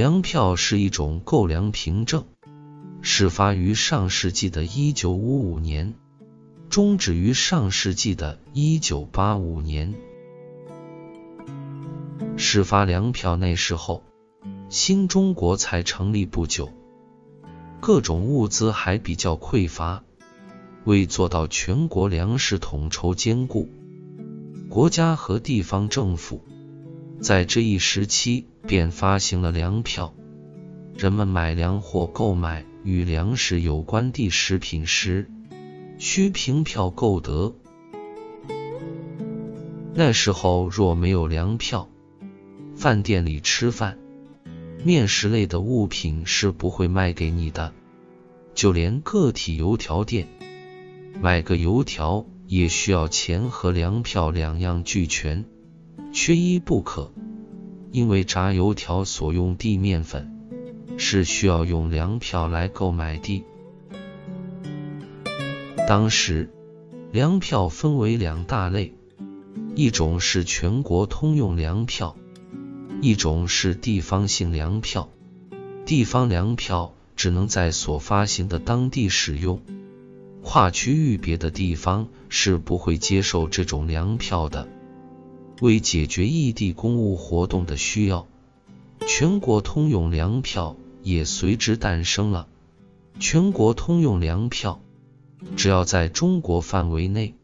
粮票是一种购粮凭证，始发于上世纪的一九五五年，终止于上世纪的一九八五年。始发粮票那时候，新中国才成立不久，各种物资还比较匮乏，为做到全国粮食统筹兼顾，国家和地方政府在这一时期便发行了粮票。人们买粮或购买与粮食有关的食品时，需凭票购得。那时候若没有粮票，饭店里吃饭，面食类的物品是不会卖给你的。就连个体油条店，买个油条也需要钱和粮票两样俱全，缺一不可。因为炸油条所用的面粉是需要用粮票来购买的。当时粮票分为两大类，一种是全国通用粮票。一种是地方性粮票，地方粮票只能在所发行的当地使用，跨区域别的地方是不会接受这种粮票的。为解决异地公务活动的需要，全国通用粮票也随之诞生了。全国通用粮票只要在中国范围内，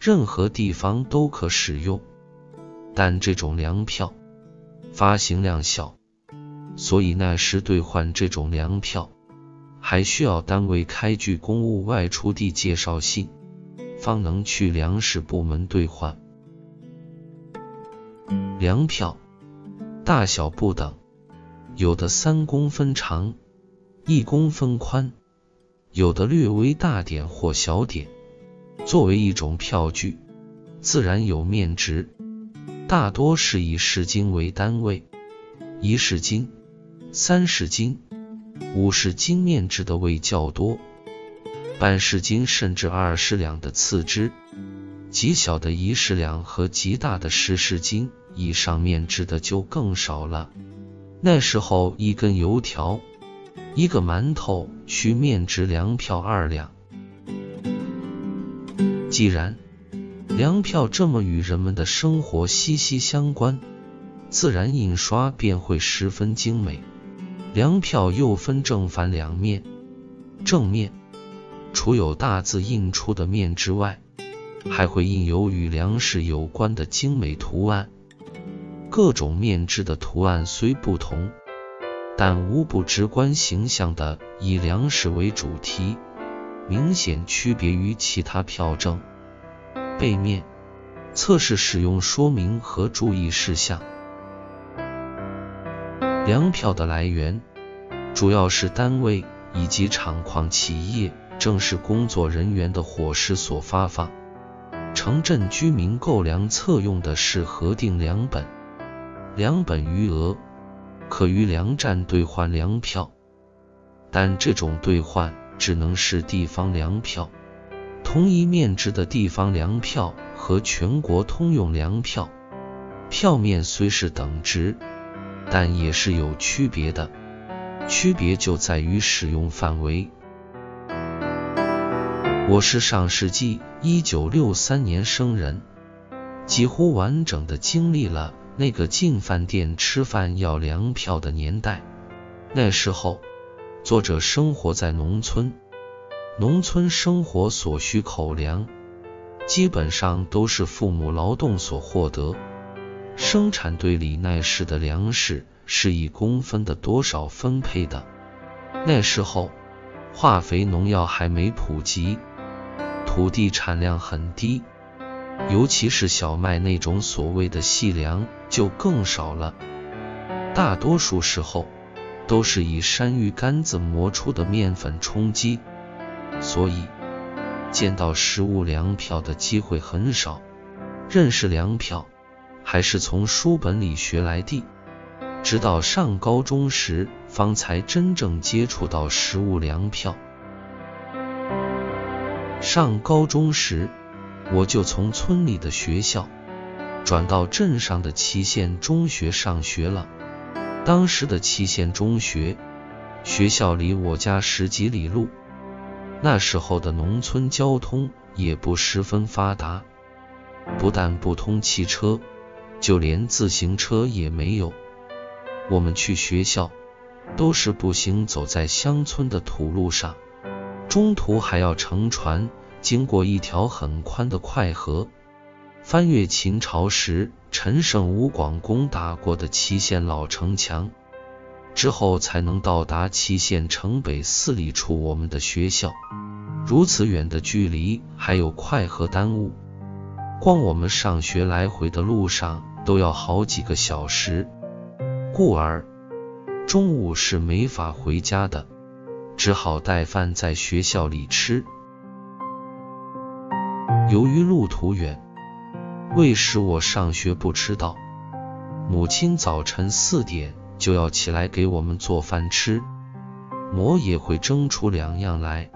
任何地方都可使用，但这种粮票。发行量小，所以那时兑换这种粮票，还需要单位开具公务外出地介绍信，方能去粮食部门兑换。粮票大小不等，有的三公分长，一公分宽，有的略微大点或小点。作为一种票据，自然有面值。大多是以市斤为单位，一市斤、三市斤、五市斤面值的为较多，半市斤甚至二十两的次之，极小的一市两和极大的十市斤以上面值的就更少了。那时候一根油条、一个馒头需面值粮票二两。既然粮票这么与人们的生活息息相关，自然印刷便会十分精美。粮票又分正反两面，正面除有大字印出的面之外，还会印有与粮食有关的精美图案。各种面制的图案虽不同，但无不直观形象的以粮食为主题，明显区别于其他票证。背面测试使用说明和注意事项。粮票的来源主要是单位以及厂矿企业正式工作人员的伙食所发放。城镇居民购粮测用的是核定粮本，粮本余额可于粮站兑换粮票，但这种兑换只能是地方粮票。同一面值的地方粮票和全国通用粮票，票面虽是等值，但也是有区别的。区别就在于使用范围。我是上世纪一九六三年生人，几乎完整的经历了那个进饭店吃饭要粮票的年代。那时候，作者生活在农村。农村生活所需口粮，基本上都是父母劳动所获得。生产队里那时的粮食是以公分的多少分配的。那时候，化肥、农药还没普及，土地产量很低，尤其是小麦那种所谓的细粮就更少了。大多数时候，都是以山芋干子磨出的面粉充饥。所以，见到实物粮票的机会很少。认识粮票，还是从书本里学来的。直到上高中时，方才真正接触到实物粮票。上高中时，我就从村里的学校转到镇上的祁县中学上学了。当时的祁县中学学校离我家十几里路，那时候的农村交通也不十分发达，不但不通汽车，就连自行车也没有。我们去学校都是步行走在乡村的土路上，中途还要乘船经过一条很宽的快河。翻越秦朝时陈胜吴广攻打过的祁县老城墙之后，才能到达祁县城北四里处我们的学校。如此远的距离，还有快河耽误，光我们上学来回的路上都要好几个小时，故而中午是没法回家的，只好带饭在学校里吃。由于路途远。为使我上学不迟到，母亲早晨四点就要起来给我们做饭吃，馍也会蒸出两样来。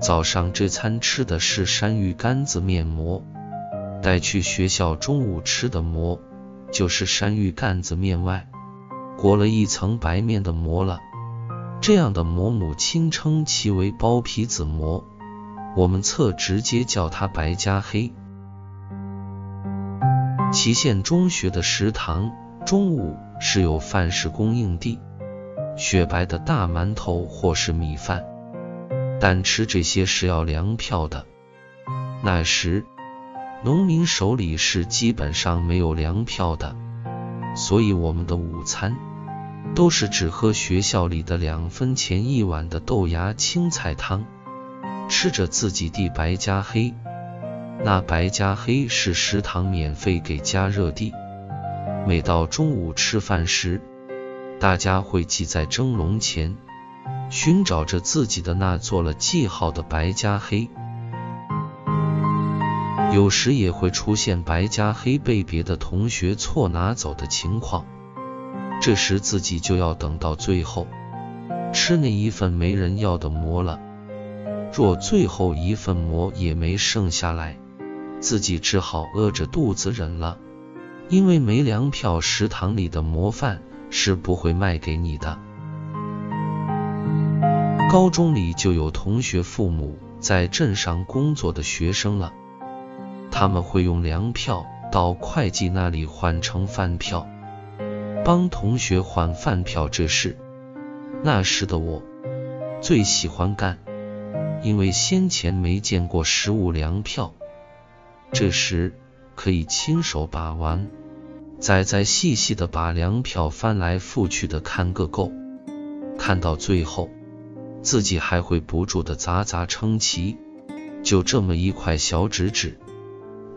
早上这餐吃的是山芋干子面馍，带去学校中午吃的馍就是山芋干子面外裹了一层白面的馍了。这样的馍，母亲称其为包皮子馍，我们侧直接叫它白加黑。祁县中学的食堂中午是有饭食供应的，雪白的大馒头或是米饭，但吃这些是要粮票的。那时农民手里是基本上没有粮票的，所以我们的午餐都是只喝学校里的两分钱一碗的豆芽青菜汤，吃着自己的白加黑。那白加黑是食堂免费给加热的。每到中午吃饭时，大家会挤在蒸笼前，寻找着自己的那做了记号的白加黑。有时也会出现白加黑被别的同学错拿走的情况，这时自己就要等到最后吃那一份没人要的馍了。若最后一份馍也没剩下来，自己只好饿着肚子忍了，因为没粮票，食堂里的馍饭是不会卖给你的。高中里就有同学父母在镇上工作的学生了，他们会用粮票到会计那里换成饭票，帮同学换饭票这事，那时的我最喜欢干，因为先前没见过实物粮票。这时可以亲手把玩，仔仔细细的把粮票翻来覆去的看个够，看到最后，自己还会不住的咂咂称奇。就这么一块小纸纸，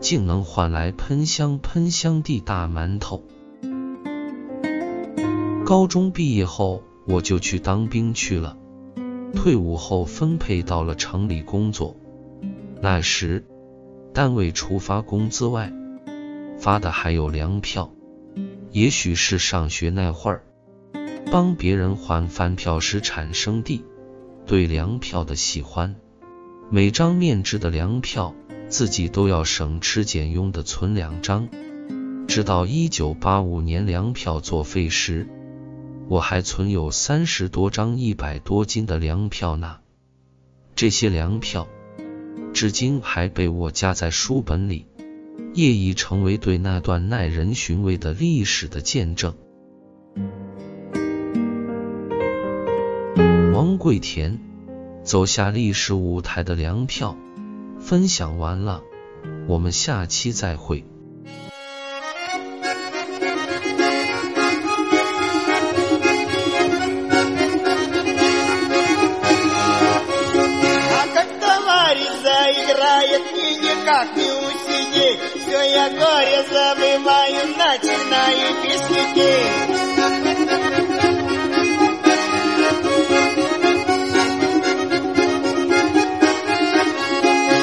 竟能换来喷香喷香的大馒头。高中毕业后，我就去当兵去了。退伍后分配到了城里工作，那时。单位除发工资外，发的还有粮票。也许是上学那会儿，帮别人换饭票时产生的对粮票的喜欢。每张面值的粮票，自己都要省吃俭用的存两张。直到一九八五年粮票作废时，我还存有三十多张一百多斤的粮票呢。这些粮票。至今还被我夹在书本里，业已成为对那段耐人寻味的历史的见证。王贵田走下历史舞台的粮票，分享完了，我们下期再会。Все я горе забываю, начинаю песни петь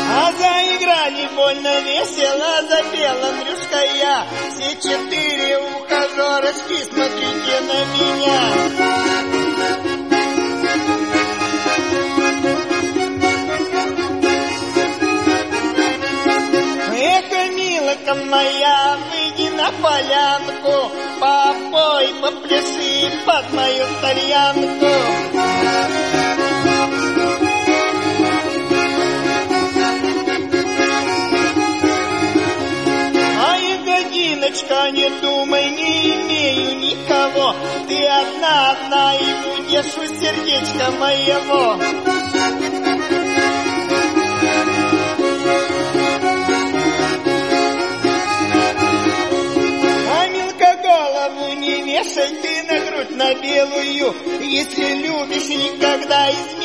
А заиграли больно весело, запела Андрюшка я. Все четыре ухажерочки, смотрите на меня моя, выйди на полянку, попой, попляши под мою тальянку. А ягодиночка, не думай, не имею никого. Ты одна, одна и будешь у сердечка моего. Если любишь, никогда избавишь